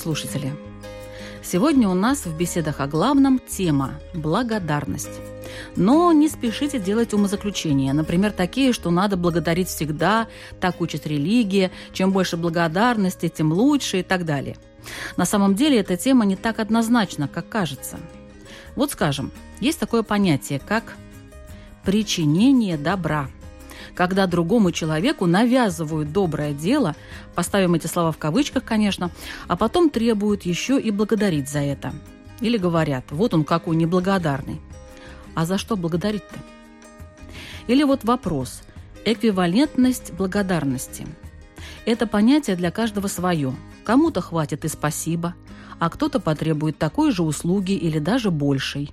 Радиослушатели! Сегодня у нас в беседах о главном тема – благодарность. Но не спешите делать умозаключения, например, такие, что надо благодарить всегда, так учит религия, чем больше благодарности, тем лучше и так далее. На самом деле эта тема не так однозначна, как кажется. Вот скажем, есть такое понятие, как причинение добра – когда другому человеку навязывают доброе дело, поставим эти слова в кавычках, конечно, а потом требуют еще и благодарить за это. Или говорят, вот он какой неблагодарный. А за что благодарить-то? Или вот вопрос. Эквивалентность благодарности. Это понятие для каждого свое. Кому-то хватит и спасибо, а кто-то потребует такой же услуги или даже большей.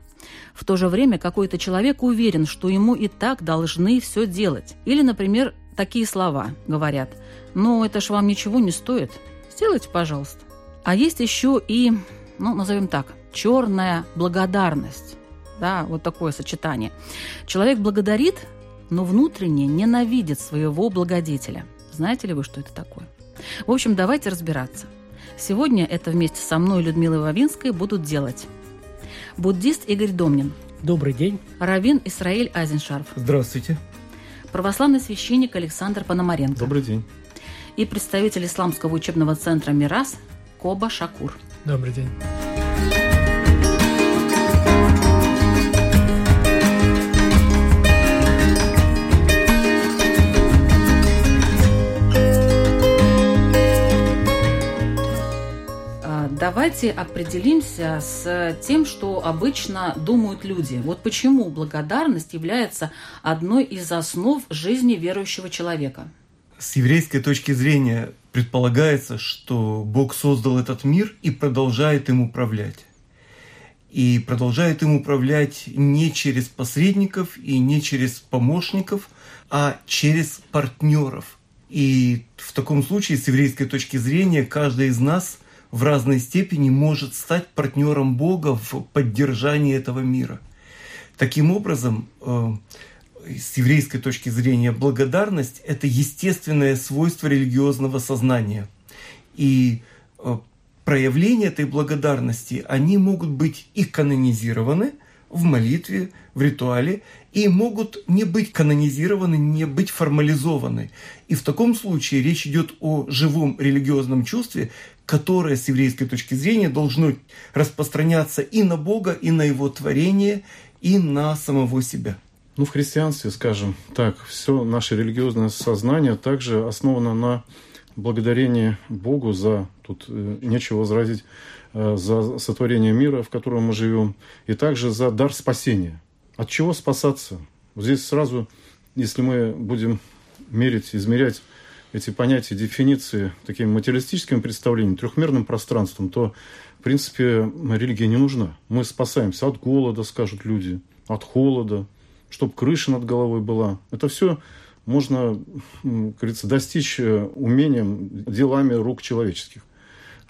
В то же время какой-то человек уверен, что ему и так должны все делать. Или, например, такие слова говорят «Ну, это ж вам ничего не стоит. Сделайте, пожалуйста». А есть еще и, ну, назовем так, черная благодарность. Да, вот такое сочетание. Человек благодарит, но внутренне ненавидит своего благодетеля. Знаете ли вы, что это такое? В общем, давайте разбираться. Сегодня это вместе со мной, Людмилой Вавинской, будут делать буддист Игорь Домнин. Добрый день. Равин Исраиль Азеншарф. Здравствуйте. Православный священник Александр Пономаренко. Добрый день. И представитель Исламского учебного центра «Мирас» Коба Шакур. Добрый день. Давайте определимся с тем, что обычно думают люди. Вот почему благодарность является одной из основ жизни верующего человека. С еврейской точки зрения предполагается, что Бог создал этот мир и продолжает им управлять. И продолжает им управлять не через посредников и не через помощников, а через партнеров. И в таком случае, с еврейской точки зрения, каждый из нас – в разной степени может стать партнером Бога в поддержании этого мира. Таким образом, э, с еврейской точки зрения, благодарность – это естественное свойство религиозного сознания. И э, проявления этой благодарности, они могут быть и канонизированы в молитве, в ритуале, и могут не быть канонизированы, не быть формализованы. И в таком случае речь идет о живом религиозном чувстве, которое с еврейской точки зрения должно распространяться и на Бога, и на Его творение, и на самого себя. Ну, в христианстве, скажем так, все наше религиозное сознание также основано на благодарении Богу за, тут э, нечего возразить, э, за сотворение мира, в котором мы живем, и также за дар спасения. От чего спасаться? Здесь сразу, если мы будем мерить, измерять эти понятия, дефиниции таким материалистическим представлением, трехмерным пространством, то, в принципе, религия не нужна. Мы спасаемся от голода, скажут люди, от холода, чтобы крыша над головой была. Это все можно, как говорится, достичь э, умением, делами рук человеческих.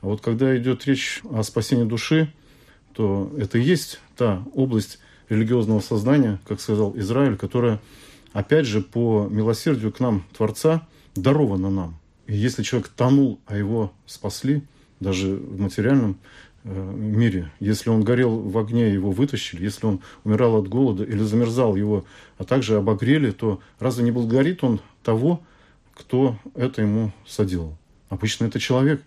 А вот когда идет речь о спасении души, то это и есть та область религиозного сознания, как сказал Израиль, которая, опять же, по милосердию к нам, Творца, даровано нам. И если человек тонул, а его спасли, даже в материальном э, мире, если он горел в огне, его вытащили, если он умирал от голода или замерзал, его, а также обогрели, то разве не благодарит он того, кто это ему соделал? Обычно это человек,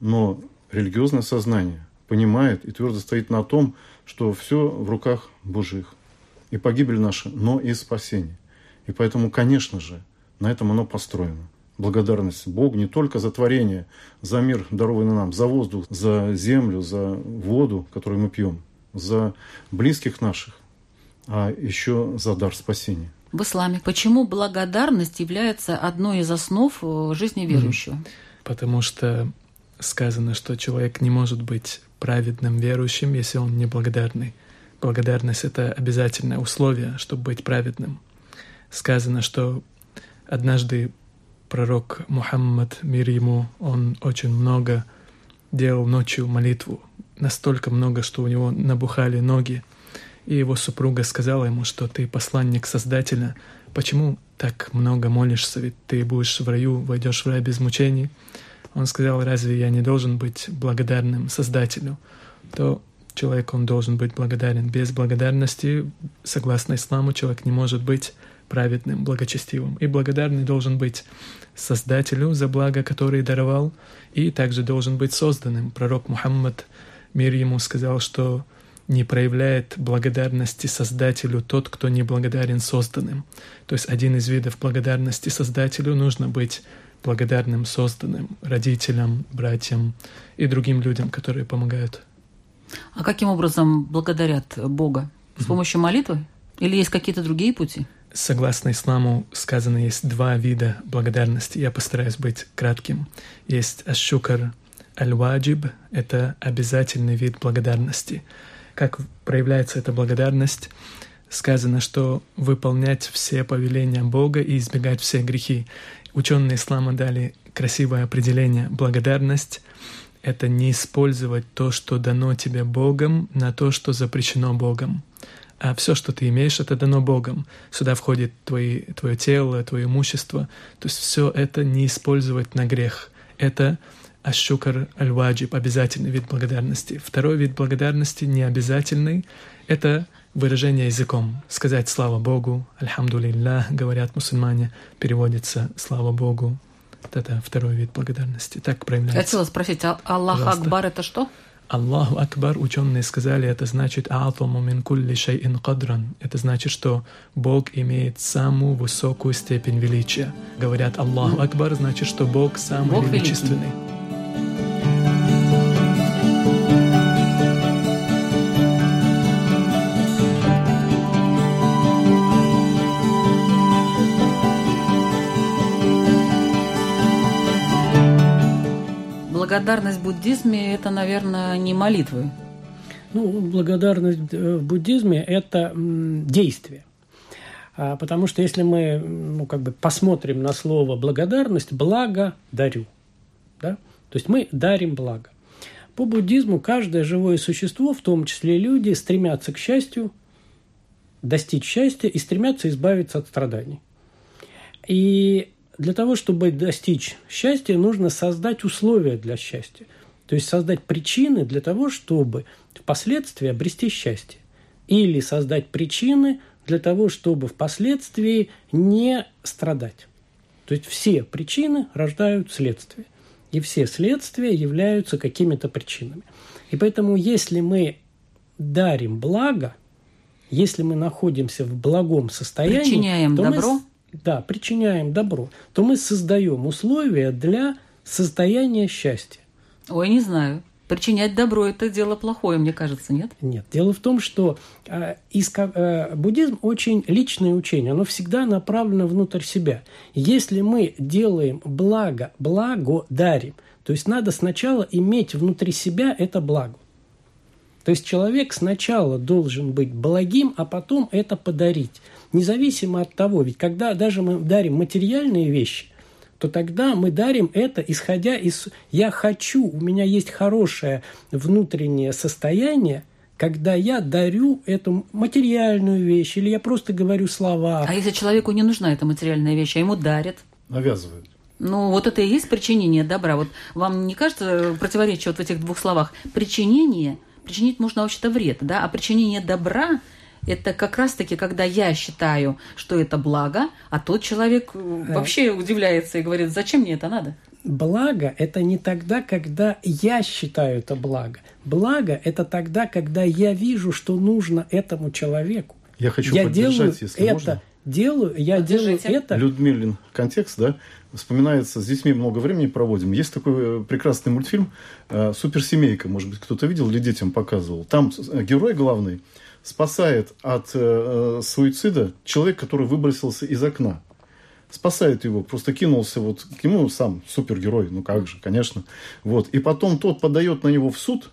но религиозное сознание понимает и твердо стоит на том, что все в руках Божьих. И погибель наша, но и спасение. И поэтому, конечно же, на этом оно построено. Благодарность Богу не только за творение, за мир, дарованный нам, за воздух, за землю, за воду, которую мы пьем, за близких наших, а еще за дар спасения. В исламе почему благодарность является одной из основ э, жизни верующего? Потому что сказано, что человек не может быть праведным верующим, если он не благодарный. Благодарность — это обязательное условие, чтобы быть праведным. Сказано, что однажды пророк Мухаммад, мир ему, он очень много делал ночью молитву. Настолько много, что у него набухали ноги. И его супруга сказала ему, что ты посланник Создателя. Почему так много молишься? Ведь ты будешь в раю, войдешь в рай без мучений. Он сказал, разве я не должен быть благодарным Создателю? То человек, он должен быть благодарен. Без благодарности, согласно исламу, человек не может быть праведным, благочестивым. И благодарный должен быть Создателю за благо, которое даровал, и также должен быть созданным. Пророк Мухаммад, мир ему, сказал, что не проявляет благодарности Создателю тот, кто не благодарен созданным. То есть один из видов благодарности Создателю нужно быть благодарным созданным родителям, братьям и другим людям, которые помогают. А каким образом благодарят Бога? С помощью молитвы? Или есть какие-то другие пути? Согласно исламу сказано, есть два вида благодарности. Я постараюсь быть кратким. Есть ашшукар аль-ваджиб — это обязательный вид благодарности. Как проявляется эта благодарность? Сказано, что выполнять все повеления Бога и избегать все грехи. Ученые ислама дали красивое определение. Благодарность — это не использовать то, что дано тебе Богом, на то, что запрещено Богом а все, что ты имеешь, это дано Богом. Сюда входит твои, твое тело, твое имущество. То есть все это не использовать на грех. Это ашукар аль-ваджиб, обязательный вид благодарности. Второй вид благодарности, не обязательный, это выражение языком. Сказать «Слава Богу», «Альхамдулиллах», говорят мусульмане, переводится «Слава Богу». Это второй вид благодарности. Так проявляется. Хотела спросить, а Аллах Пожалуйста. Акбар это что? Аллаху Акбар, ученые сказали, это значит «А'атаму мин кулли шай'ин кадран». Это значит, что Бог имеет самую высокую степень величия. Говорят Аллаху Акбар, значит, что Бог самый Бог великий. Благодарность в буддизме – это, наверное, не молитвы. Ну, благодарность э, в буддизме – это действие. А, Потому что если мы ну, как бы посмотрим на слово благодарность, благо дарю. Да? То есть мы дарим благо. По буддизму каждое живое существо, в том числе люди, стремятся к счастью, достичь счастья и стремятся избавиться от страданий. И для того, чтобы достичь счастья, нужно создать условия для счастья. То есть создать причины для того, чтобы впоследствии обрести счастье. Или создать причины для того, чтобы впоследствии не страдать. То есть все причины рождают следствие. И все следствия являются какими-то причинами. И поэтому, если мы дарим благо, если мы находимся в благом состоянии, Причиняем то мы добро? с- да, причиняем добро, то мы создаем условия для состояния счастья. Ой, не знаю. Причинять добро – это дело плохое, мне кажется, нет? Нет, дело в том, что э, иска- э, буддизм очень личное учение, оно всегда направлено внутрь себя. Если мы делаем благо, благо дарим, то есть надо сначала иметь внутри себя это благо. То есть человек сначала должен быть благим, а потом это подарить. Независимо от того, ведь когда даже мы дарим материальные вещи, то тогда мы дарим это, исходя из «я хочу», у меня есть хорошее внутреннее состояние, когда я дарю эту материальную вещь, или я просто говорю слова. А если человеку не нужна эта материальная вещь, а ему дарят? Навязывают. Ну, вот это и есть причинение добра. Вот вам не кажется противоречие вот в этих двух словах? Причинение, причинить можно вообще-то вред, да, а причинение добра это как раз-таки, когда я считаю, что это благо, а тот человек э, вообще удивляется и говорит, зачем мне это надо? Благо – это не тогда, когда я считаю это благо. Благо – это тогда, когда я вижу, что нужно этому человеку. Я хочу я поддержать, делаю если это можно. делаю, я делаю это... Людмилин контекст, да, вспоминается, с детьми много времени проводим. Есть такой э, прекрасный мультфильм э, «Суперсемейка», может быть, кто-то видел или детям показывал. Там э, герой главный спасает от э, суицида человек, который выбросился из окна. Спасает его, просто кинулся вот к нему сам супергерой, ну как же, конечно. Вот. И потом тот подает на него в суд,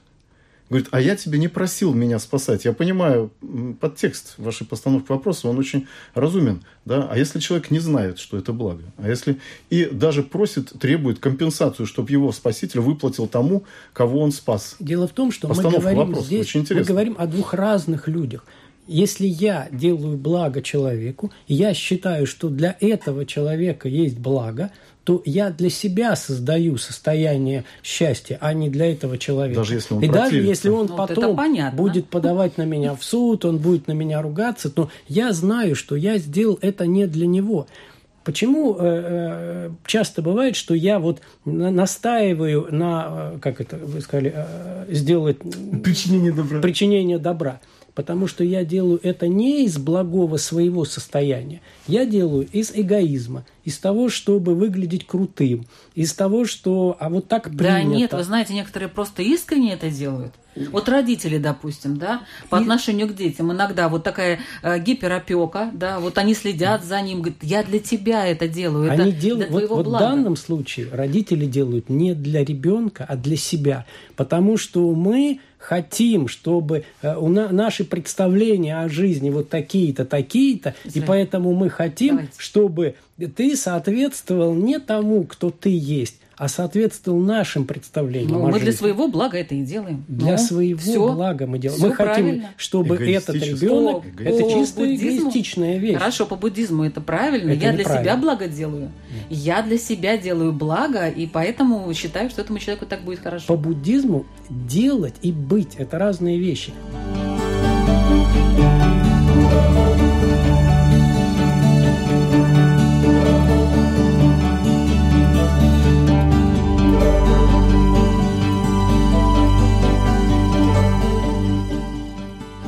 Говорит, а я тебя не просил меня спасать. Я понимаю подтекст вашей постановки вопроса, он очень разумен. Да? А если человек не знает, что это благо? А если и даже просит, требует компенсацию, чтобы его спаситель выплатил тому, кого он спас? Дело в том, что мы говорим вопроса, здесь, мы говорим о двух разных людях. Если я делаю благо человеку, я считаю, что для этого человека есть благо, то я для себя создаю состояние счастья, а не для этого человека. Даже если он И даже если он ну, потом будет подавать на меня в суд, он будет на меня ругаться, то я знаю, что я сделал это не для него. Почему э, э часто бывает, что я вот настаиваю на, э, как это вы сказали, э, сделать причинение добра. Причинение добра потому что я делаю это не из благого своего состояния, я делаю из эгоизма, из того, чтобы выглядеть крутым, из того, что, а вот так принято. Да нет, вы знаете, некоторые просто искренне это делают. Вот родители, допустим, да, по и... отношению к детям, иногда вот такая э, гиперопека, да, вот они следят за ним, говорят, я для тебя это делаю, они это делают, для твоего вот, блага. Вот в данном случае родители делают не для ребенка, а для себя, потому что мы хотим, чтобы э, у на, наши представления о жизни вот такие-то, такие-то, и поэтому мы хотим, Давайте. чтобы ты соответствовал не тому, кто ты есть, а соответствовал нашим представлениям. Ну, мы для своего блага это и делаем. Для ну, своего все, блага мы делаем. Мы хотим, чтобы этот ребенок, по, это по чисто буддизму, эгоистичная вещь. Хорошо, по буддизму это правильно. Это я для себя благо делаю. Нет. Я для себя делаю благо, и поэтому считаю, что этому человеку так будет хорошо. По буддизму делать и быть – это разные вещи.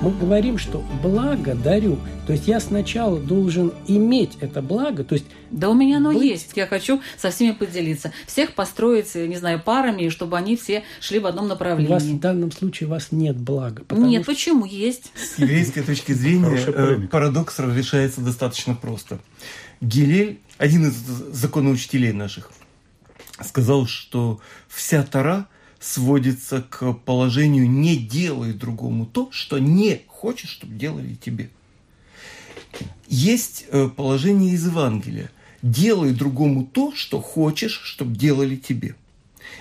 Мы говорим, что благо дарю. То есть я сначала должен иметь это благо. То есть да у меня оно быть... есть. Я хочу со всеми поделиться. Всех построить, не знаю, парами, чтобы они все шли в одном направлении. У вас в данном случае у вас нет блага. Нет, что... почему? Есть. С еврейской точки зрения э, парадокс разрешается достаточно просто. Гилель, один из законоучителей наших, сказал, что вся Тара – сводится к положению «не делай другому то, что не хочешь, чтобы делали тебе». Есть э, положение из Евангелия «делай другому то, что хочешь, чтобы делали тебе».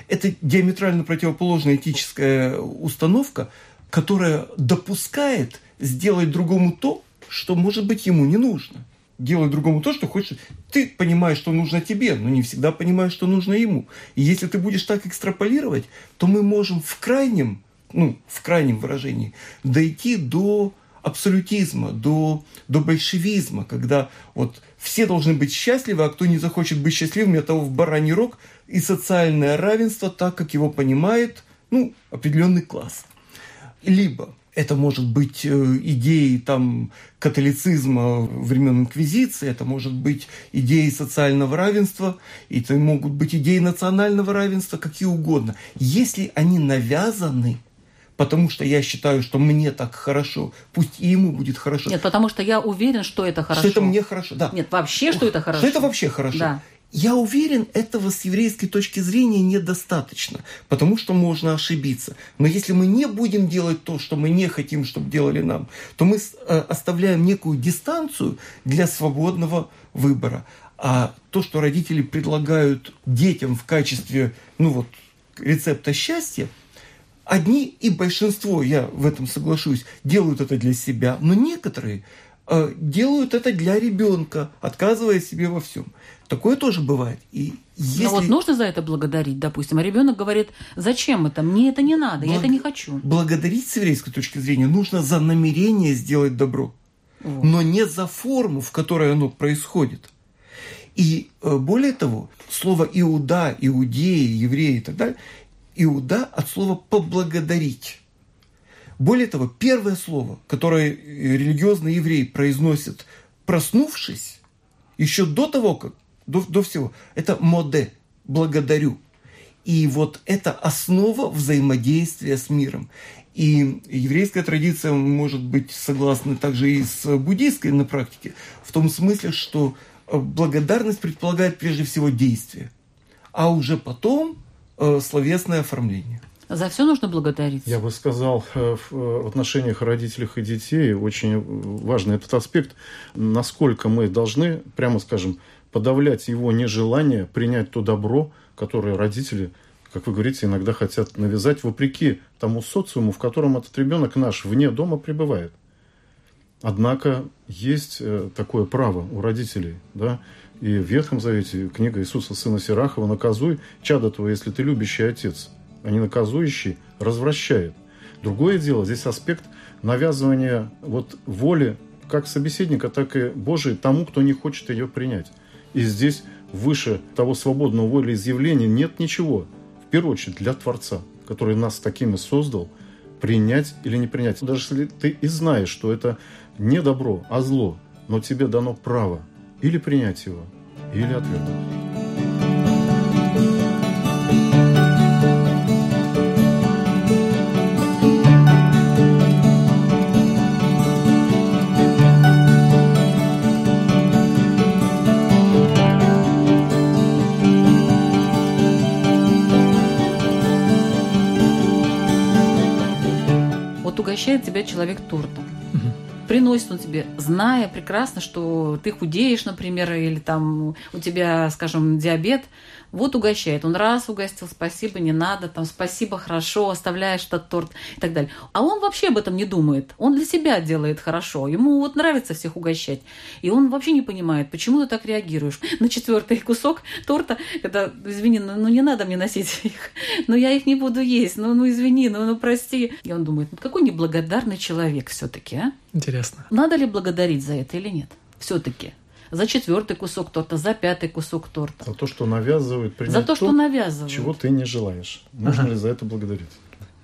Это диаметрально противоположная этическая установка, которая допускает сделать другому то, что, может быть, ему не нужно делай другому то, что хочешь. Ты понимаешь, что нужно тебе, но не всегда понимаешь, что нужно ему. И если ты будешь так экстраполировать, то мы можем в крайнем, ну, в крайнем выражении дойти до абсолютизма, до, до большевизма, когда вот все должны быть счастливы, а кто не захочет быть счастливым, это в бараний рог и социальное равенство, так как его понимает ну, определенный класс. Либо это может быть э, идеей там, католицизма времен Инквизиции, это может быть идеей социального равенства, это могут быть идеи национального равенства, какие угодно. Если они навязаны, потому что я считаю, что мне так хорошо, пусть и ему будет хорошо. Нет, потому что я уверен, что это хорошо. Что это мне хорошо, да. Нет, вообще, что это хорошо. Что это вообще хорошо. Да. Я уверен, этого с еврейской точки зрения недостаточно, потому что можно ошибиться. Но если мы не будем делать то, что мы не хотим, чтобы делали нам, то мы э, оставляем некую дистанцию для свободного выбора. А то, что родители предлагают детям в качестве, ну вот, рецепта счастья, одни и большинство, я в этом соглашусь, делают это для себя, но некоторые э, делают это для ребенка, отказывая себе во всем. Такое тоже бывает. И если... Но вот нужно за это благодарить, допустим, а ребенок говорит, зачем это, мне это не надо, Благ... я это не хочу. Благодарить с еврейской точки зрения нужно за намерение сделать добро, вот. но не за форму, в которой оно происходит. И э, более того, слово иуда, иудеи, евреи и так далее, иуда от слова поблагодарить. Более того, первое слово, которое религиозный еврей произносит проснувшись, еще до того, как, до, до всего, это моде, благодарю. И вот это основа взаимодействия с миром. И еврейская традиция может быть согласна также и с буддийской на практике, в том смысле, что э, благодарность предполагает прежде всего действие, а уже потом э, словесное оформление. За все нужно благодарить. Я бы сказал, э, в отношениях родителей и детей очень важный этот аспект, насколько мы должны, прямо скажем, подавлять его нежелание принять то добро, которое родители как вы говорите, иногда хотят навязать вопреки тому социуму, в котором этот ребенок наш вне дома пребывает. Однако есть э, такое право у родителей, да, и в Ветхом Завете книга Иисуса Сына Сирахова «Наказуй чадо твое, если ты любящий отец, а не наказующий развращает». Другое дело, здесь аспект навязывания вот воли как собеседника, так и Божией тому, кто не хочет ее принять. И здесь выше того свободного волеизъявления нет ничего – в первую очередь для Творца, который нас такими создал, принять или не принять. Даже если ты и знаешь, что это не добро, а зло, но тебе дано право или принять его, или отвергнуть. Угощает тебя человек тортом. Приносит он тебе, зная прекрасно, что ты худеешь, например, или там у тебя, скажем, диабет, вот угощает. Он раз угостил, спасибо, не надо, там, спасибо, хорошо, оставляешь этот торт и так далее. А он вообще об этом не думает. Он для себя делает хорошо. Ему вот нравится всех угощать. И он вообще не понимает, почему ты так реагируешь на четвертый кусок торта, когда, извини, ну, ну не надо мне носить их, но я их не буду есть, ну, ну извини, ну, ну прости. И он думает, ну какой неблагодарный человек все-таки, а? Интересно. Надо ли благодарить за это или нет? Все-таки за четвертый кусок торта, за пятый кусок торта. За то, что навязывают, За то, что то, навязывают. чего ты не желаешь. Нужно ага. ли за это благодарить?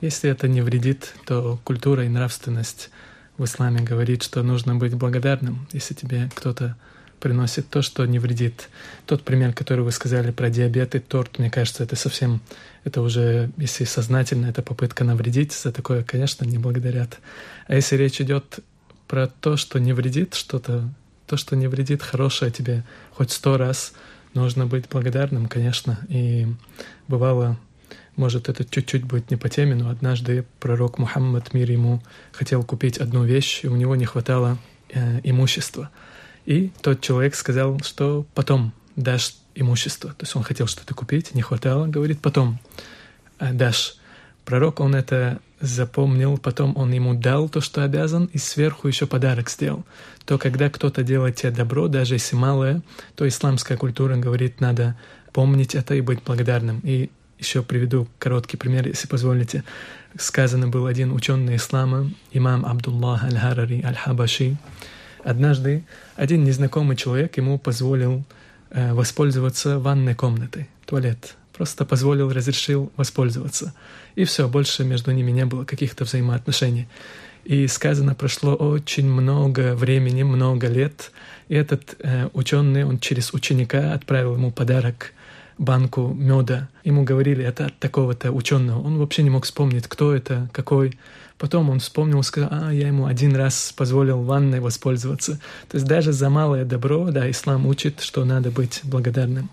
Если это не вредит, то культура и нравственность в исламе говорит, что нужно быть благодарным, если тебе кто-то приносит то, что не вредит. Тот пример, который вы сказали про диабет и торт, мне кажется, это совсем, это уже, если сознательно, это попытка навредить, за такое, конечно, не благодарят. А если речь идет про то, что не вредит что-то, то, что не вредит, хорошее тебе хоть сто раз, нужно быть благодарным, конечно. И бывало, может, это чуть-чуть будет не по теме, но однажды пророк Мухаммад, мир ему, хотел купить одну вещь, и у него не хватало э, имущества. И тот человек сказал, что потом дашь имущество. То есть он хотел что-то купить, не хватало, говорит, потом э, дашь. Пророк, он это запомнил, потом он ему дал то, что обязан, и сверху еще подарок сделал. То, когда кто-то делает тебе добро, даже если малое, то исламская культура говорит, надо помнить это и быть благодарным. И еще приведу короткий пример, если позволите. Сказано был один ученый ислама, имам Абдуллах аль-Харари аль-Хабаши. Однажды один незнакомый человек ему позволил э, воспользоваться ванной комнатой, туалет. Просто позволил, разрешил воспользоваться. И все, больше между ними не было каких-то взаимоотношений. И сказано, прошло очень много времени, много лет. И этот э, ученый, он через ученика отправил ему подарок банку меда. Ему говорили, это от такого-то ученого. Он вообще не мог вспомнить, кто это, какой. Потом он вспомнил, сказал, а, я ему один раз позволил ванной воспользоваться. То есть даже за малое добро, да, ислам учит, что надо быть благодарным.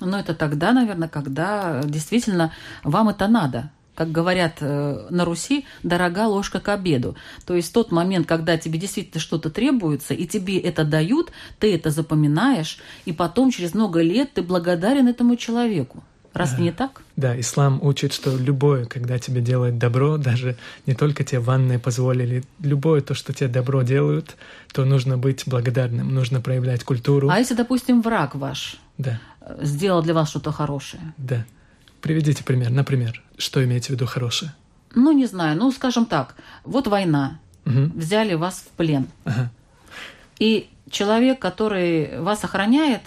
Но это тогда, наверное, когда действительно вам это надо как говорят э, на Руси, дорога ложка к обеду. То есть тот момент, когда тебе действительно что-то требуется, и тебе это дают, ты это запоминаешь, и потом через много лет ты благодарен этому человеку. Разве да. не так? Да, ислам учит, что любое, когда тебе делают добро, даже не только тебе ванной позволили, любое то, что тебе добро делают, то нужно быть благодарным, нужно проявлять культуру. А если, допустим, враг ваш да. Сделал для вас что-то хорошее? Да. Приведите пример. Например, что имеете в виду хорошее? Ну, не знаю. Ну, скажем так, вот война. Угу. Взяли вас в плен. Ага. И человек, который вас охраняет,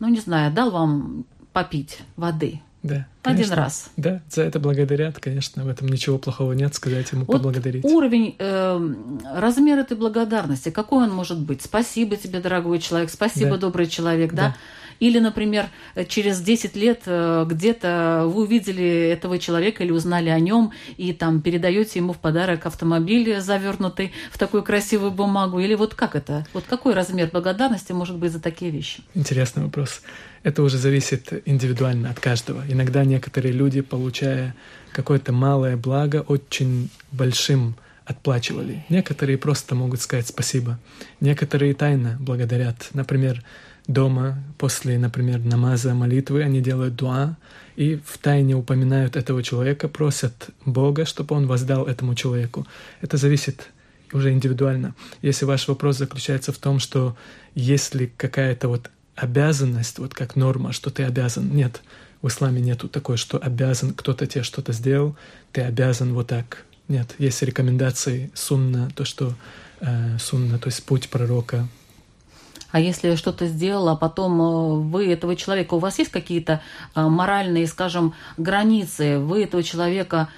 ну, не знаю, дал вам попить воды. Да, Один конечно. раз. Да, за это благодарят, конечно, в этом ничего плохого нет, сказать ему Вот поблагодарить. уровень, э, размер этой благодарности, какой он может быть? Спасибо тебе, дорогой человек, спасибо, Да. добрый человек, да? Да. Или, например, через 10 лет э, где-то вы увидели этого человека или узнали о нем и там передаете ему в подарок автомобиль, завернутый в такую красивую бумагу. Или вот как это? Вот какой размер благодарности может быть за такие вещи? Интересный вопрос. Это уже зависит индивидуально от каждого. Иногда некоторые люди, получая какое-то малое благо, очень большим отплачивали. Некоторые просто могут сказать спасибо. Некоторые тайно благодарят. Например, дома после, например, намаза, молитвы они делают дуа и в тайне упоминают этого человека, просят Бога, чтобы он воздал этому человеку. Это зависит уже индивидуально. Если ваш вопрос заключается в том, что если какая-то вот обязанность, вот как норма, что ты обязан, нет, в исламе нету такой, что обязан, кто-то тебе что-то сделал, ты обязан вот так. Нет, есть рекомендации сунна, то, что э, сунна, то есть путь пророка, А если что-то сделал, а потом э, вы этого человека, у вас есть какие-то э, моральные, скажем, границы, вы этого человека,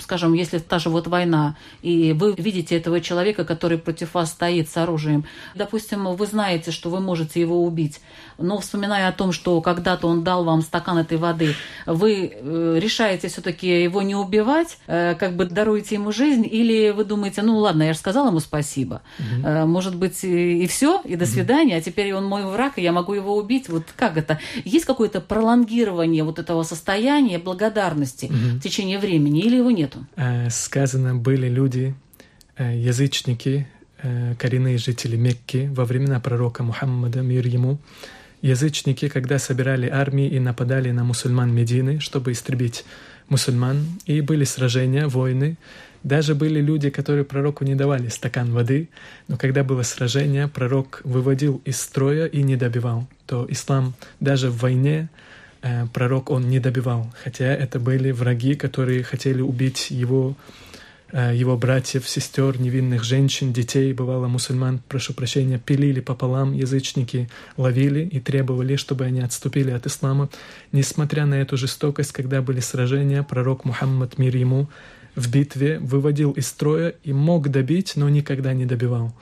скажем, если та же вот война, и вы видите этого человека, который против вас стоит с оружием, допустим, вы знаете, что вы можете его убить, но вспоминая о том, что когда-то он дал вам стакан этой воды, вы э, решаете все-таки его не убивать, э, как бы даруете ему жизнь, или вы думаете, ну ладно, я же сказала ему спасибо, Э, может быть и, все, и до свидания, а теперь он мой враг, и я могу его убить. Вот как это? Есть какое-то пролонгирование вот этого состояния благодарности в течение времени, или его нету? Э, сказано, были люди, э, язычники, э, коренные жители Мекки во времена пророка Мухаммада, мир ему. Язычники, когда собирали армии и нападали на мусульман Медины, чтобы истребить мусульман, и были сражения, войны, даже были люди, которые пророку не давали стакан воды, но когда было сражение, пророк выводил из строя и не добивал. То ислам даже в войне э, пророк он не добивал, хотя это были враги, которые хотели убить его, э, его братьев, сестер, невинных женщин, детей, бывало мусульман, прошу прощения, пилили пополам, язычники ловили и требовали, чтобы они отступили от ислама. Несмотря на эту жестокость, когда были сражения, пророк Мухаммад, мир ему, в битве выводил из строя и мог добить, но никогда не добивал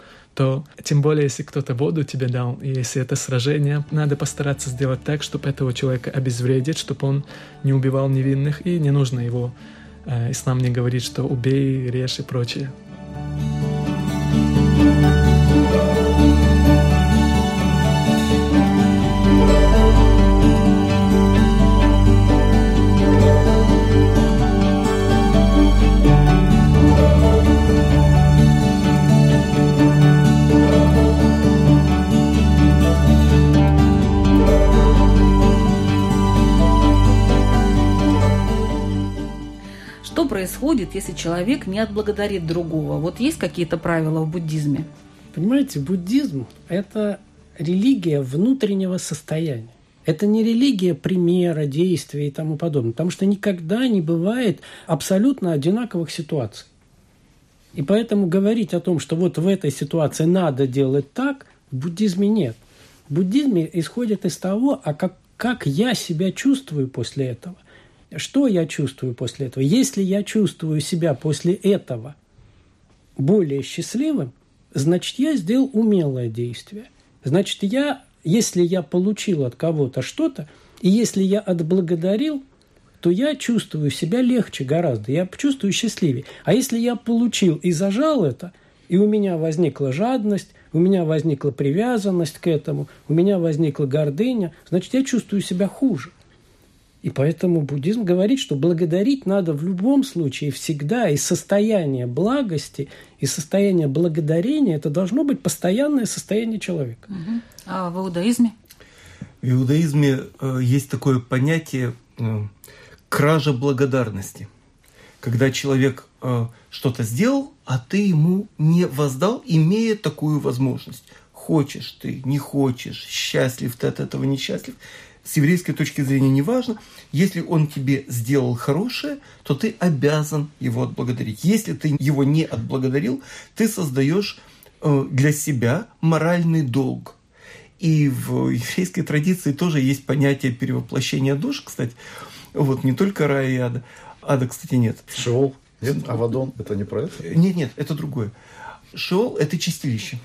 то тем более, если кто-то воду тебе дал, и если это сражение, надо постараться сделать так, чтобы этого человека обезвредить, чтобы он не убивал невинных, и не нужно его, э, ислам не говорит, что убей, режь и прочее. Происходит, если человек не отблагодарит другого? Вот есть какие-то правила в буддизме? Понимаете, буддизм – это религия внутреннего состояния. Это не религия примера, действия и тому подобное, потому что никогда не бывает абсолютно одинаковых ситуаций. И поэтому говорить о том, что вот в этой ситуации надо делать так, в буддизме нет. В буддизме исходит из того, а как, как я себя чувствую после этого. Что я чувствую после этого? Если я чувствую себя после этого более счастливым, значит, я сделал умелое действие. Значит, я, если я получил от кого-то что-то, и если я отблагодарил, то я чувствую себя легче гораздо, я чувствую счастливее. А если я получил и зажал это, и у меня возникла жадность, у меня возникла привязанность к этому, у меня возникла гордыня, значит, я чувствую себя хуже. И поэтому буддизм говорит, что благодарить надо в любом случае всегда, и состояние благости, и состояние благодарения – это должно быть постоянное состояние человека. Угу. А в иудаизме? В иудаизме э, есть такое понятие э, кража благодарности. Когда человек э, что-то сделал, а ты ему не воздал, имея такую возможность. Хочешь ты, не хочешь, счастлив ты от этого, несчастлив – с еврейской точки зрения не важно. Если он тебе сделал хорошее, то ты обязан его отблагодарить. Если ты его не отблагодарил, ты создаешь для себя моральный долг. И в еврейской традиции тоже есть понятие перевоплощения душ, кстати. Вот, не только рай и ада. Ада, кстати, нет. Шеол? Нет? Авадон? Это не про это? Нет, нет, это другое. Шеол – это чистилище.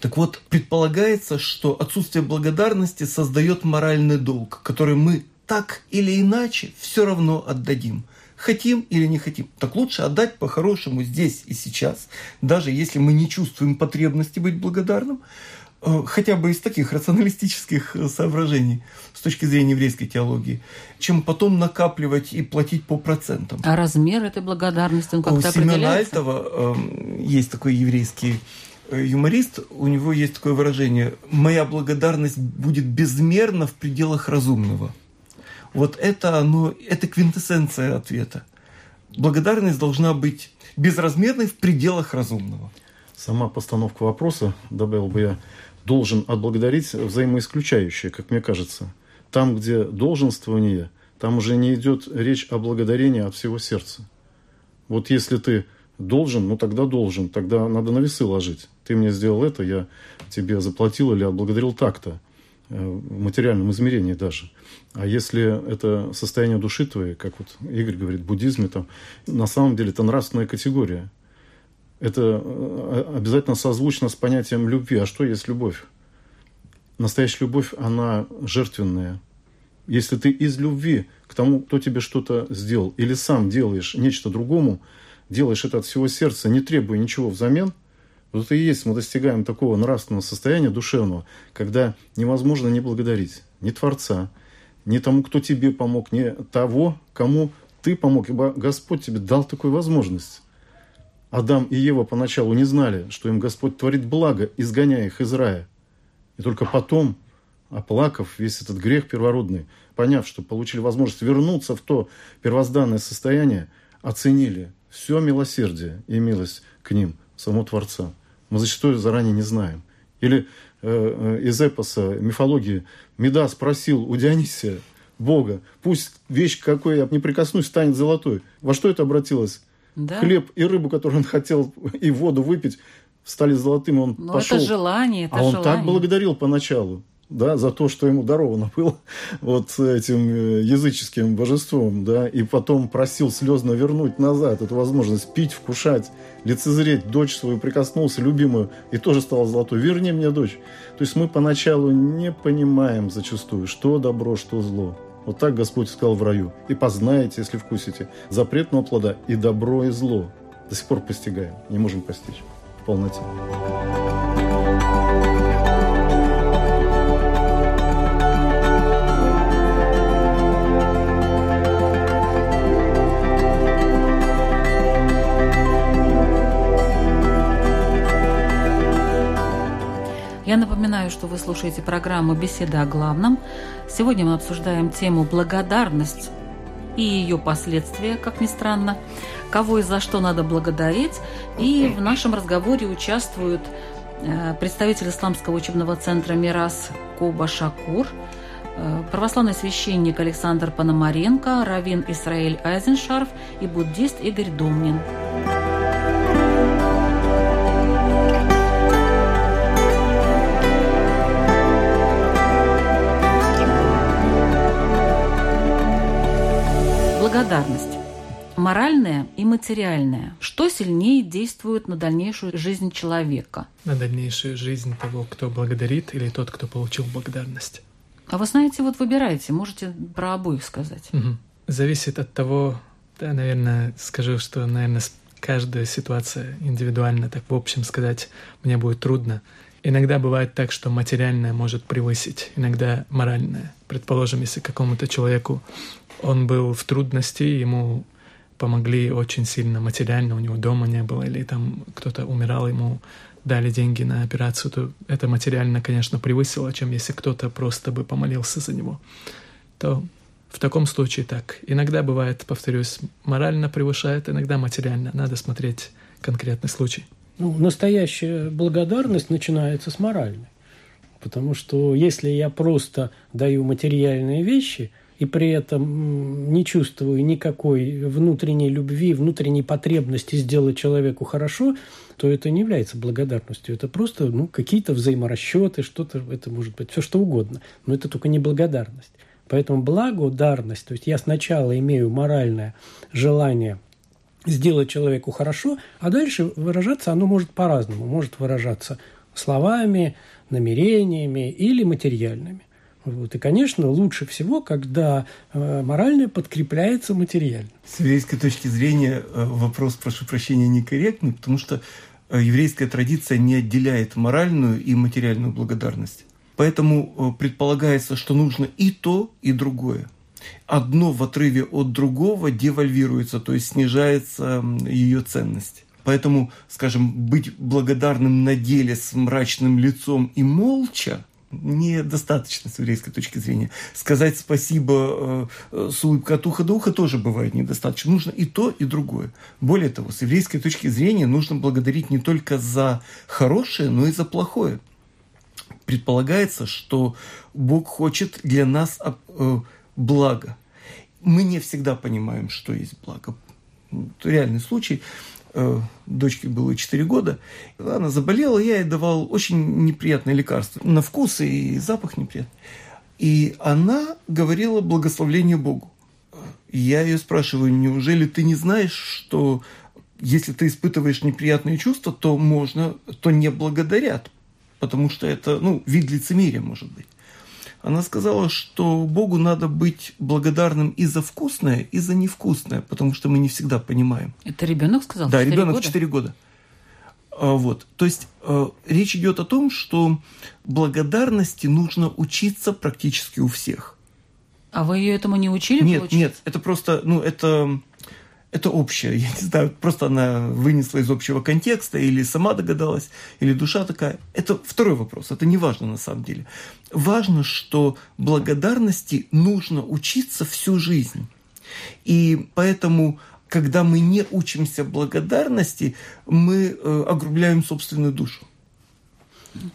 Так вот, предполагается, что отсутствие благодарности создает моральный долг, который мы так или иначе все равно отдадим. Хотим или не хотим. Так лучше отдать по-хорошему здесь и сейчас, даже если мы не чувствуем потребности быть благодарным, э, хотя бы из таких рационалистических э, соображений с точки зрения еврейской теологии, чем потом накапливать и платить по процентам. А размер этой благодарности, он как-то У Семена определяется? Альтова э, есть такой еврейский юморист, у него есть такое выражение «моя благодарность будет безмерна в пределах разумного». Вот это оно, это квинтэссенция ответа. Благодарность должна быть безразмерной в пределах разумного. Сама постановка вопроса, добавил бы я, должен отблагодарить взаимоисключающее, как мне кажется. Там, где долженствование, там уже не идет речь о благодарении от всего сердца. Вот если ты должен, ну тогда должен, тогда надо на весы ложить. Ты мне сделал это, я тебе заплатил или отблагодарил так-то, э, в материальном измерении даже. А если это состояние души твоей, как вот Игорь говорит, в буддизме, там, на самом деле это нравственная категория. Это э, обязательно созвучно с понятием любви. А что есть любовь? Настоящая любовь, она жертвенная. Если ты из любви к тому, кто тебе что-то сделал, или сам делаешь нечто другому, делаешь это от всего сердца, не требуя ничего взамен, вот это и есть, мы достигаем такого нравственного состояния душевного, когда невозможно не благодарить ни Творца, ни тому, кто тебе помог, ни того, кому ты помог, ибо Господь тебе дал такую возможность. Адам и Ева поначалу не знали, что им Господь творит благо, изгоняя их из рая. И только потом, оплакав весь этот грех первородный, поняв, что получили возможность вернуться в то первозданное состояние, оценили все милосердие и милость к ним, самого Творца. Мы зачастую заранее не знаем. Или э, из эпоса мифологии Меда спросил у Дионисия, Бога, пусть вещь, какой я не прикоснусь, станет золотой. Во что это обратилось? Да. Хлеб и рыбу, которую он хотел, и воду выпить, стали золотыми, он Но пошел. это желание, это а он желание. так благодарил поначалу, да, за то, что ему даровано было вот этим э, языческим божеством, да, и потом просил слезно вернуть назад эту возможность пить, вкушать, лицезреть дочь свою, прикоснулся, любимую, и тоже стала золотой. Верни мне дочь. То есть мы поначалу не понимаем зачастую, что добро, что зло. Вот так Господь сказал в раю. И познаете, если вкусите, запретного плода и добро, и зло. До сих пор постигаем, не можем постичь в полноте. Я напоминаю, что вы слушаете программу «Беседа о главном». Сегодня мы обсуждаем тему «Благодарность» и ее последствия, как ни странно, кого и за что надо благодарить. И в нашем разговоре участвуют э, представитель Исламского учебного центра «Мирас» Коба Шакур, э, православный священник Александр Пономаренко, раввин Исраэль Айзеншарф и буддист Игорь Домнин. Благодарность. Моральная и материальная. Что сильнее действует на дальнейшую жизнь человека? На дальнейшую жизнь того, кто благодарит, или тот, кто получил благодарность. А вы знаете, вот выбирайте, можете про обоих сказать. Мгм. Зависит от того, да, наверное, скажу, что, наверное, каждая ситуация индивидуально, так в общем сказать, мне будет трудно. Иногда бывает так, что материальное может превысить, иногда моральное. Предположим, если какому-то человеку он был в трудности, ему помогли очень сильно материально, у него дома не было, или там кто-то умирал, ему дали деньги на операцию, то это материально, конечно, превысило, чем если кто-то просто бы помолился за него. То в таком случае так. Иногда бывает, повторюсь, морально превышает, иногда материально. Надо смотреть конкретный случай. Ну, настоящая благодарность начинается с моральной. Потому что если я просто даю материальные вещи и при этом не чувствую никакой внутренней любви, внутренней потребности сделать человеку хорошо, то это не является благодарностью. Это просто ну, какие-то взаиморасчеты, что-то, это может быть все что угодно. Но это только не благодарность. Поэтому благодарность, то есть я сначала имею моральное желание сделать человеку хорошо, а дальше выражаться оно может по-разному. Может выражаться словами, намерениями или материальными. Вот. И, конечно, лучше всего, когда э, моральное подкрепляется материально. С еврейской точки зрения э, вопрос, прошу прощения, некорректный, потому что э, еврейская традиция не отделяет моральную и материальную благодарность. Поэтому предполагается, что нужно и то, и другое. Одно в отрыве от другого девальвируется, то есть снижается ее ценность. Поэтому, скажем, быть благодарным на деле с мрачным лицом и молча – недостаточно с еврейской точки зрения. Сказать спасибо э, с улыбкой от уха до уха тоже бывает недостаточно. Нужно и то, и другое. Более того, с еврейской точки зрения нужно благодарить не только за хорошее, но и за плохое. Предполагается, что Бог хочет для нас э, блага. Мы не всегда понимаем, что есть благо. Реальный случай э, дочке было 4 года, она заболела, я ей давал очень неприятное лекарство. На вкус и запах неприятный. И она говорила благословление Богу. Я ее спрашиваю, неужели ты не знаешь, что если ты испытываешь неприятные чувства, то можно, то не благодарят, потому что это, ну, вид лицемерия может быть. Она сказала, что Богу надо быть благодарным и за вкусное, и за невкусное, потому что мы не всегда понимаем. Это ребенок сказал? Да, ребенок года? 4 года. А, вот. То есть э, речь идет о том, что благодарности нужно учиться практически у всех. А вы ее этому не учили? Нет, получается? нет, это просто, ну, это это общее. Я не знаю, просто она вынесла из общего контекста, или сама догадалась, или душа такая. Это второй вопрос. Это не важно на самом деле. Важно, что благодарности нужно учиться всю жизнь. И поэтому, когда мы не учимся благодарности, мы э, огрубляем собственную душу.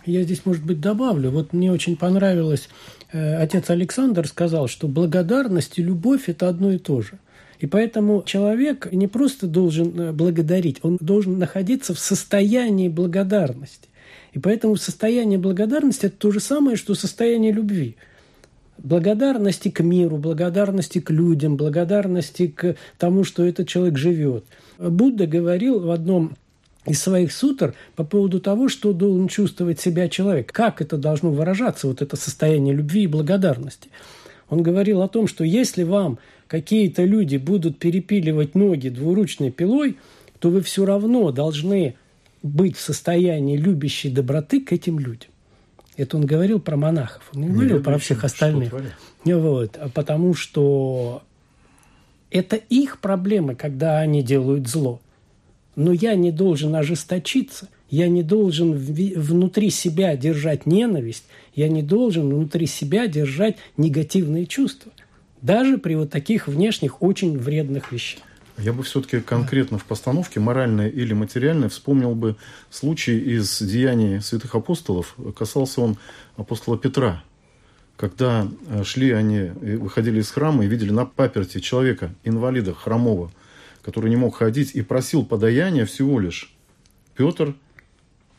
Я здесь, может быть, добавлю. Вот мне очень понравилось, э, отец Александр сказал, что благодарность и любовь – это одно и то же – и поэтому человек не просто должен э, благодарить, он должен находиться в состоянии благодарности. И поэтому состояние благодарности – это то же самое, что состояние любви. Благодарности к миру, благодарности к людям, благодарности к тому, что этот человек живет. Будда говорил в одном из своих сутр по поводу того, что должен чувствовать себя человек, как это должно выражаться, вот это состояние любви и благодарности. Он говорил о том, что если вам какие-то люди будут перепиливать ноги двуручной пилой, то вы все равно должны быть в состоянии любящей доброты к этим людям. Это он говорил про монахов, он не, не говорил про всех остальных. Вот, а потому что это их проблемы, когда они делают зло. Но я не должен ожесточиться, я не должен внутри себя держать ненависть, я не должен внутри себя держать негативные чувства даже при вот таких внешних очень вредных вещах. Я бы все-таки конкретно в постановке, моральное или материальное, вспомнил бы случай из деяний святых апостолов. Касался он апостола Петра. Когда э, шли они, выходили из храма и видели на паперти человека, инвалида, хромого, который не мог ходить и просил подаяния всего лишь. Петр,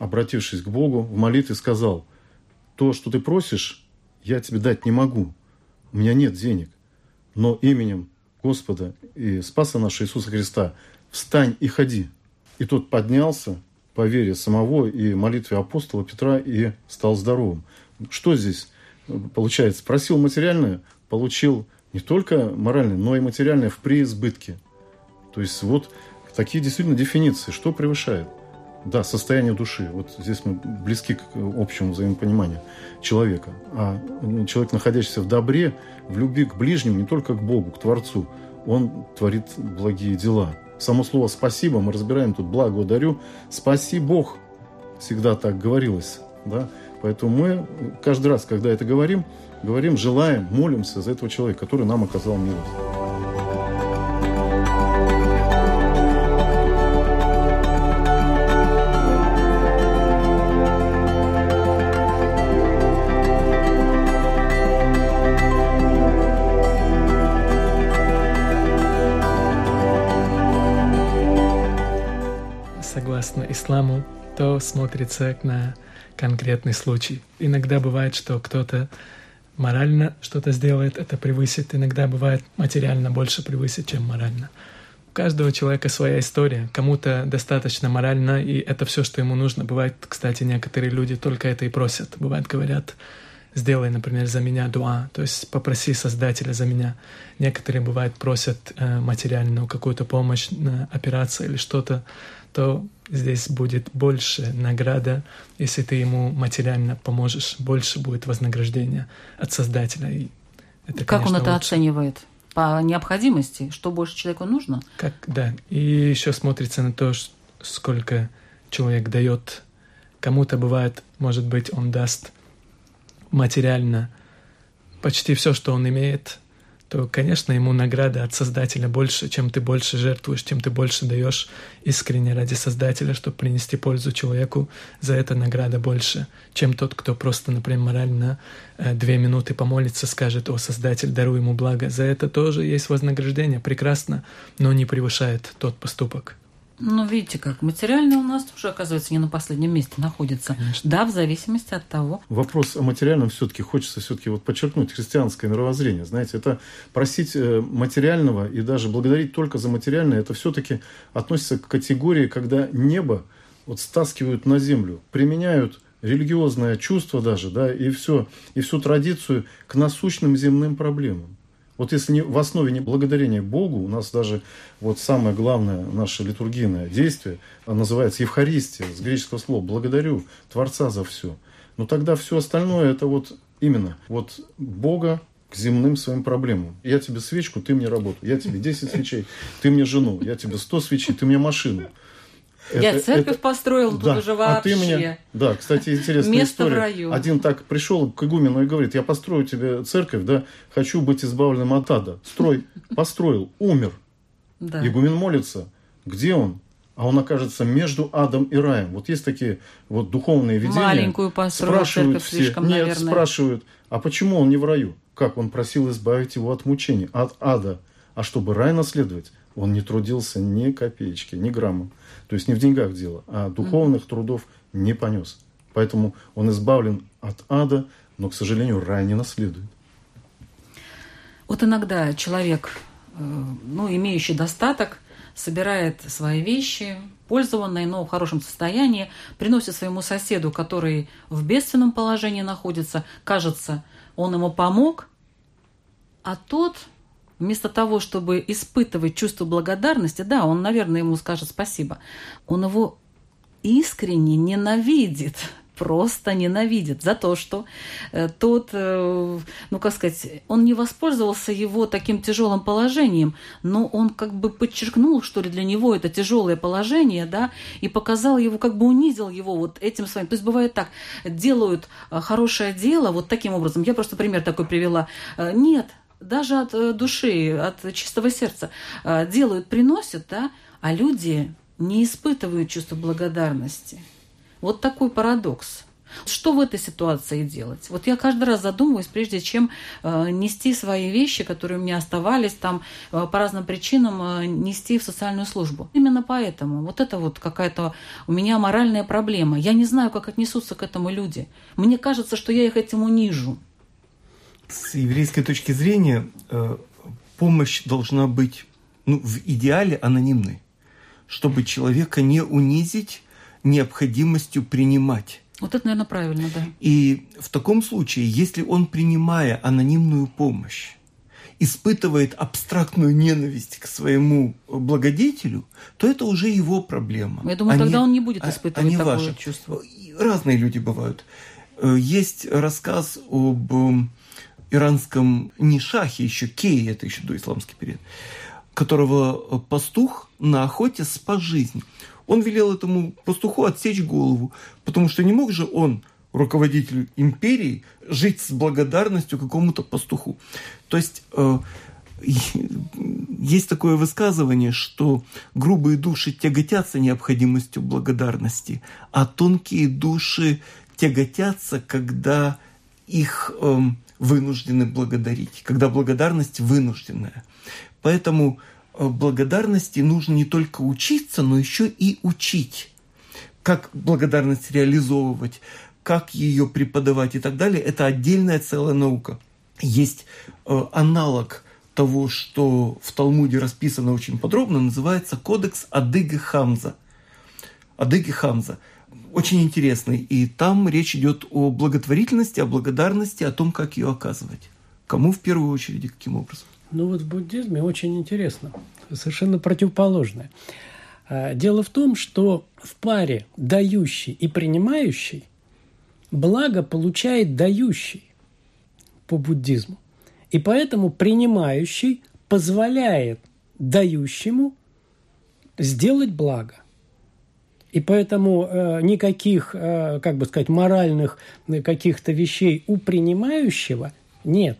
обратившись к Богу, в молитве сказал, то, что ты просишь, я тебе дать не могу. У меня нет денег но именем Господа и Спаса нашего Иисуса Христа встань и ходи. И тот поднялся по вере самого и молитве апостола Петра и стал здоровым. Что здесь получается? Просил материальное, получил не только моральное, но и материальное в преизбытке. То есть вот такие действительно дефиниции. Что превышает? Да, состояние души. Вот здесь мы близки к общему взаимопониманию человека. А человек, находящийся в добре, в любви к ближнему, не только к Богу, к Творцу, он творит благие дела. Само слово «спасибо» мы разбираем тут «благодарю». «Спаси Бог» всегда так говорилось. Да? Поэтому мы каждый раз, когда это говорим, говорим, желаем, молимся за этого человека, который нам оказал милость. Исламу, то смотрится на конкретный случай. Иногда бывает, что кто-то морально что-то сделает, это превысит. Иногда бывает материально больше превысит, чем морально. У каждого человека своя история. Кому-то достаточно морально, и это все, что ему нужно. Бывает, кстати, некоторые люди только это и просят. Бывает, говорят, сделай, например, за меня дуа, то есть попроси Создателя за меня. Некоторые, бывает, просят э, материальную какую-то помощь на операцию или что-то, то здесь будет больше награда, если ты ему материально поможешь, больше будет вознаграждения от Создателя. И это, как он это лучше. оценивает? По необходимости? Что больше человеку нужно? Как, да. И еще смотрится на то, сколько человек дает. Кому-то бывает, может быть, он даст материально почти все, что он имеет, то, конечно, ему награда от Создателя больше, чем ты больше жертвуешь, чем ты больше даешь искренне ради Создателя, чтобы принести пользу человеку, за это награда больше, чем тот, кто просто, например, морально э, две минуты помолится, скажет, о, Создатель, даруй ему благо. За это тоже есть вознаграждение, прекрасно, но не превышает тот поступок. Ну, видите, как материальное у нас тоже, оказывается, не на последнем месте находится. Конечно. Да, в зависимости от того. Вопрос о материальном все-таки хочется все-таки вот подчеркнуть христианское мировоззрение. Знаете, это просить э, материального и даже благодарить только за материальное, это все-таки относится к категории, когда небо вот стаскивают на землю, применяют религиозное чувство даже, да, и все, и всю традицию к насущным земным проблемам. Вот если не, в основе не благодарения Богу, у нас даже вот самое главное наше литургийное действие называется Евхаристия, с греческого слова «благодарю Творца за все». Но тогда все остальное это вот именно вот Бога к земным своим проблемам. Я тебе свечку, ты мне работу. Я тебе 10 свечей, ты мне жену. Я тебе 100 свечей, ты мне машину. Я это, церковь это, построил, да, тут уже вообще. А ты мне, да, кстати, интересная Место история. В раю. Один так пришел к игумену и говорит, я построю тебе церковь, да, хочу быть избавленным от ада. Строй, построил, умер. Да. Игумен молится, где он? А он окажется между адом и раем. Вот есть такие вот духовные видения. Маленькую построил спрашивают все. слишком, Нет, наверное. спрашивают, а почему он не в раю? Как? Он просил избавить его от мучений, от ада. А чтобы рай наследовать, он не трудился ни копеечки, ни грамма. То есть не в деньгах дело, а духовных трудов не понес. Поэтому он избавлен от ада, но, к сожалению, рай не наследует. Вот иногда человек, э, ну, имеющий достаток, собирает свои вещи, пользованные, но в хорошем состоянии, приносит своему соседу, который в бедственном положении находится, кажется, он ему помог, а тот Вместо того, чтобы испытывать чувство благодарности, да, он, наверное, ему скажет спасибо, он его искренне ненавидит, просто ненавидит за то, что э, тот, э, ну как сказать, он не воспользовался его таким тяжелым положением, но он как бы подчеркнул, что ли, для него это тяжелое положение, да, и показал его, как бы унизил его вот этим своим. То есть бывает так, делают э, хорошее дело вот таким образом. Я просто пример такой привела. Нет, даже от э, души, от чистого сердца э, делают, приносят, да, а люди не испытывают чувство благодарности. Вот такой парадокс. Что в этой ситуации делать? Вот я каждый раз задумываюсь, прежде чем э, нести свои вещи, которые у меня оставались там по разным причинам, нести в социальную службу. Именно поэтому вот это вот какая-то у меня моральная проблема. Я не знаю, как отнесутся к этому люди. Мне кажется, что я их этим унижу с еврейской точки зрения э, помощь должна быть ну, в идеале анонимной, чтобы человека не унизить необходимостью принимать. Вот это, наверное, правильно, да. И в таком случае, если он, принимая анонимную помощь, испытывает абстрактную ненависть к своему благодетелю, то это уже его проблема. Я думаю, а тогда не, он не будет а, испытывать а не такое ваше. чувство. Разные люди бывают. Э, есть рассказ об иранском не шахе, еще кей, это еще до исламский период, которого пастух на охоте спас жизнь. Он велел этому пастуху отсечь голову, потому что не мог же он, руководитель империи, жить с благодарностью какому-то пастуху. То есть э, есть такое высказывание, что грубые души тяготятся необходимостью благодарности, а тонкие души тяготятся, когда их э, вынуждены благодарить, когда благодарность вынужденная. Поэтому э, благодарности нужно не только учиться, но еще и учить. Как благодарность реализовывать? как ее преподавать и так далее, это отдельная целая наука. Есть э, аналог того, что в Талмуде расписано очень подробно, называется Кодекс Адыги Хамза. Адыги Хамза. Очень интересный. И там речь идет о благотворительности, о благодарности, о том, как ее оказывать. Кому в первую очередь и каким образом? Ну вот в буддизме очень интересно. Совершенно противоположное. А, дело в том, что в паре дающий и принимающий благо получает дающий по буддизму. И поэтому принимающий позволяет дающему сделать благо. И поэтому э, никаких, э, как бы сказать, моральных э, каких-то вещей у принимающего нет.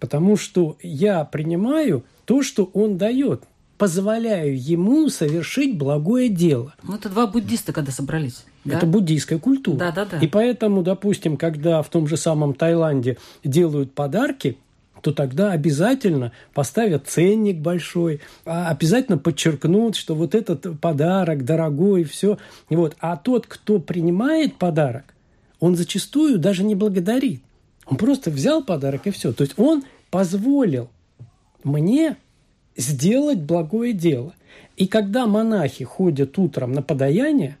Потому что я принимаю то, что он дает позволяю ему совершить благое дело. Ну, это два буддиста, когда собрались. Да? Это буддийская культура. Да, да, да. И поэтому, допустим, когда в том же самом Таиланде делают подарки, то тогда обязательно поставят ценник большой, а обязательно подчеркнут, что вот этот подарок дорогой, все. Вот. А тот, кто принимает подарок, он зачастую даже не благодарит. Он просто взял подарок и все. То есть он позволил мне сделать благое дело. И когда монахи ходят утром на подаяние,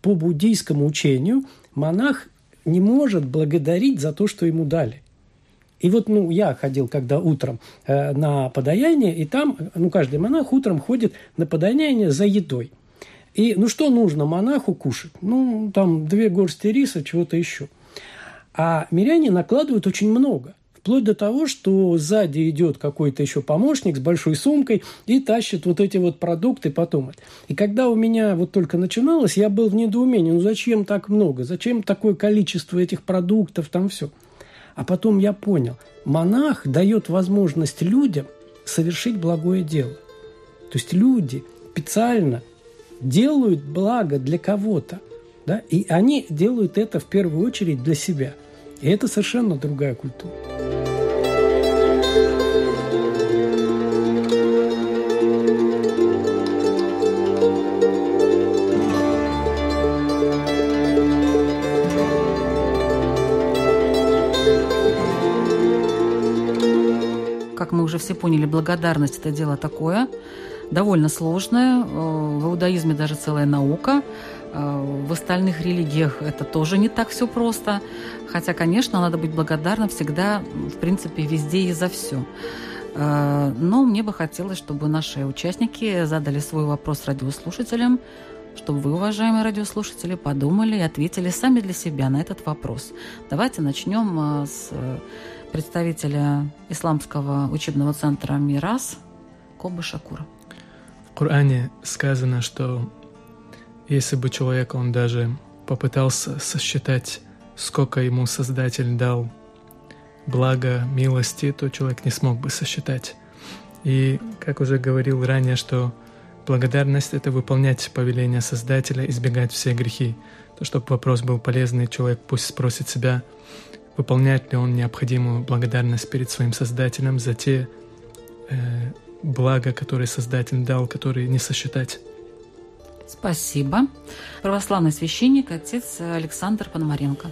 по буддийскому учению монах не может благодарить за то, что ему дали. И вот, ну, я ходил когда утром э, на подаяние, и там, ну, каждый монах утром ходит на подаяние за едой. И, ну, что нужно монаху кушать? Ну, там, две горсти риса, чего-то еще. А миряне накладывают очень много. Вплоть до того, что сзади идет какой-то еще помощник с большой сумкой и тащит вот эти вот продукты потом. И когда у меня вот только начиналось, я был в недоумении, ну зачем так много, зачем такое количество этих продуктов, там все. А потом я понял, монах дает возможность людям совершить благое дело. То есть люди специально делают благо для кого-то, да, и они делают это в первую очередь для себя. И это совершенно другая культура. Уже все поняли, благодарность – это дело такое, довольно сложное. Э, в иудаизме даже целая наука. Э, в остальных религиях это тоже не так все просто. Хотя, конечно, надо быть благодарным всегда, в принципе, везде и за все. Э, но мне бы хотелось, чтобы наши участники задали свой вопрос радиослушателям, чтобы вы, уважаемые радиослушатели, подумали и ответили сами для себя на этот вопрос. Давайте начнем с представителя исламского учебного центра «Мирас» Коба Шакура. В Коране сказано, что если бы человек, он даже попытался сосчитать, сколько ему Создатель дал блага, милости, то человек не смог бы сосчитать. И, как уже говорил ранее, что благодарность — это выполнять повеление Создателя, избегать все грехи. То, чтобы вопрос был полезный, человек пусть спросит себя — выполняет ли он необходимую благодарность перед своим Создателем за те э, блага, которые Создатель дал, которые не сосчитать. Спасибо. Православный священник, отец Александр Пономаренко.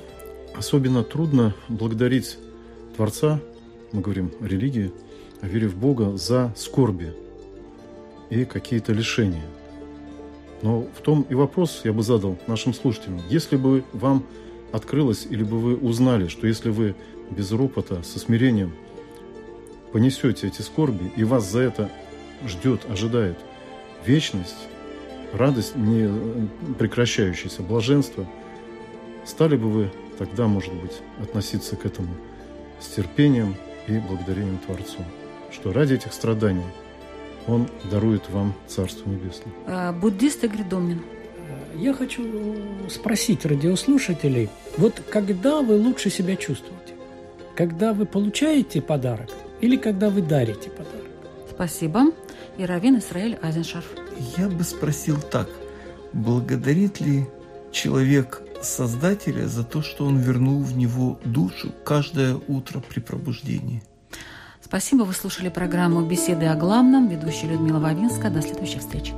Особенно трудно благодарить Творца, мы говорим о религии, о вере в Бога, за скорби и какие-то лишения. Но в том и вопрос я бы задал нашим слушателям. Если бы вам открылось, или бы вы узнали, что если вы без ропота, со смирением понесете эти скорби, и вас за это ждет, ожидает вечность, радость не прекращающаяся, блаженство, стали бы вы тогда, может быть, относиться к этому с терпением и благодарением Творцу, что ради этих страданий Он дарует вам Царство Небесное. А, буддист Игорь Домнин. Я хочу спросить радиослушателей, вот когда вы лучше себя чувствуете? Когда вы получаете подарок или когда вы дарите подарок? Спасибо. И Равин Исраиль Азеншарф. Я бы спросил так. Благодарит ли человек Создателя за то, что он вернул в него душу каждое утро при пробуждении? Спасибо. Вы слушали программу «Беседы о главном». Ведущая Людмила Вавинска. До следующих встреч.